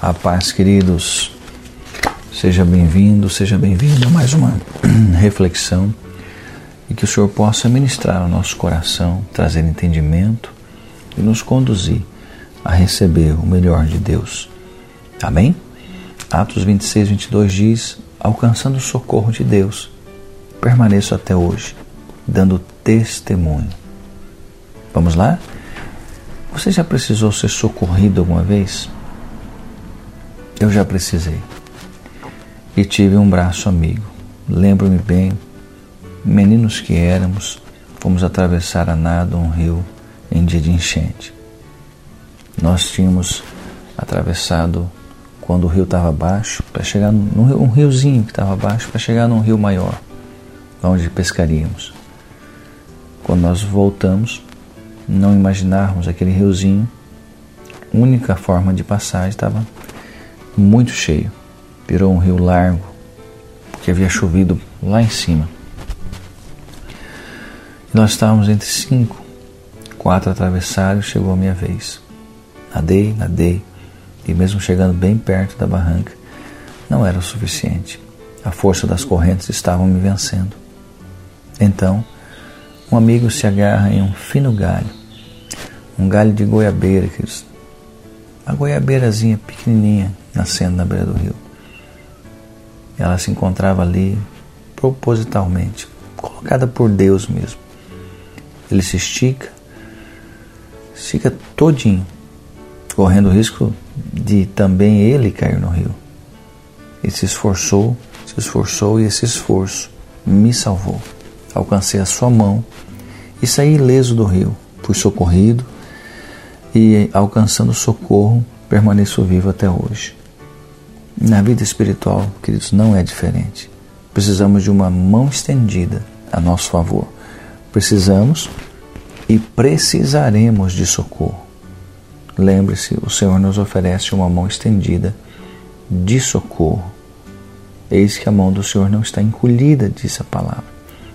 A paz, queridos. Seja bem-vindo, seja bem-vindo a mais uma reflexão e que o Senhor possa ministrar ao nosso coração, trazer entendimento e nos conduzir a receber o melhor de Deus. Amém? Atos 26, 22 diz: Alcançando o socorro de Deus, permaneço até hoje, dando testemunho. Vamos lá? Você já precisou ser socorrido alguma vez? Eu já precisei. E tive um braço amigo. Lembro-me bem, meninos que éramos, fomos atravessar a nado um rio em dia de enchente. Nós tínhamos atravessado quando o rio estava baixo, para chegar num um riozinho que estava baixo, para chegar num rio maior, onde pescaríamos. Quando nós voltamos, não imaginarmos aquele riozinho, única forma de passagem estava muito cheio. Virou um rio largo, porque havia chovido lá em cima. Nós estávamos entre cinco, quatro atravessados, chegou a minha vez. Nadei, nadei, e mesmo chegando bem perto da barranca, não era o suficiente. A força das correntes estava me vencendo. Então, um amigo se agarra em um fino galho, um galho de goiabeira, queridos. Uma goiabeirazinha pequenininha nascendo na beira do rio. Ela se encontrava ali propositalmente, colocada por Deus mesmo. Ele se estica, estica todinho, correndo o risco de também ele cair no rio. Ele se esforçou, se esforçou e esse esforço me salvou. Alcancei a sua mão e saí ileso do rio. Fui socorrido e, alcançando socorro, permaneço vivo até hoje. Na vida espiritual, queridos, não é diferente. Precisamos de uma mão estendida a nosso favor. Precisamos e precisaremos de socorro. Lembre-se, o Senhor nos oferece uma mão estendida de socorro. Eis que a mão do Senhor não está encolhida, disse a palavra,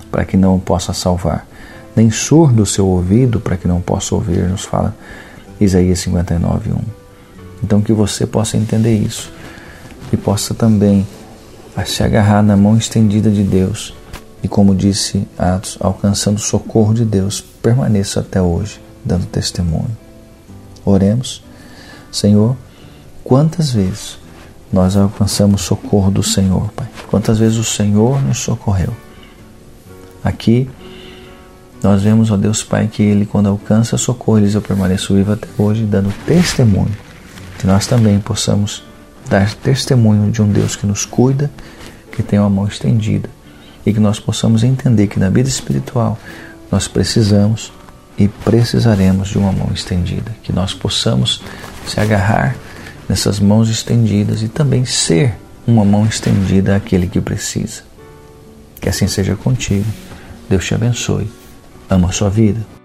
para que não o possa salvar, nem surdo o seu ouvido para que não possa ouvir, nos fala Isaías 59, 1. Então que você possa entender isso e possa também se agarrar na mão estendida de Deus e, como disse Atos, alcançando o socorro de Deus, permaneça até hoje, dando testemunho. Oremos. Senhor, quantas vezes nós alcançamos socorro do Senhor, Pai? Quantas vezes o Senhor nos socorreu? Aqui nós vemos, ó Deus Pai, que Ele, quando alcança socorro, Ele eu permaneço vivo até hoje, dando testemunho. Que nós também possamos dar testemunho de um Deus que nos cuida, que tem uma mão estendida. E que nós possamos entender que na vida espiritual nós precisamos e precisaremos de uma mão estendida. Que nós possamos se agarrar nessas mãos estendidas e também ser uma mão estendida àquele que precisa. Que assim seja contigo. Deus te abençoe. Ama a sua vida.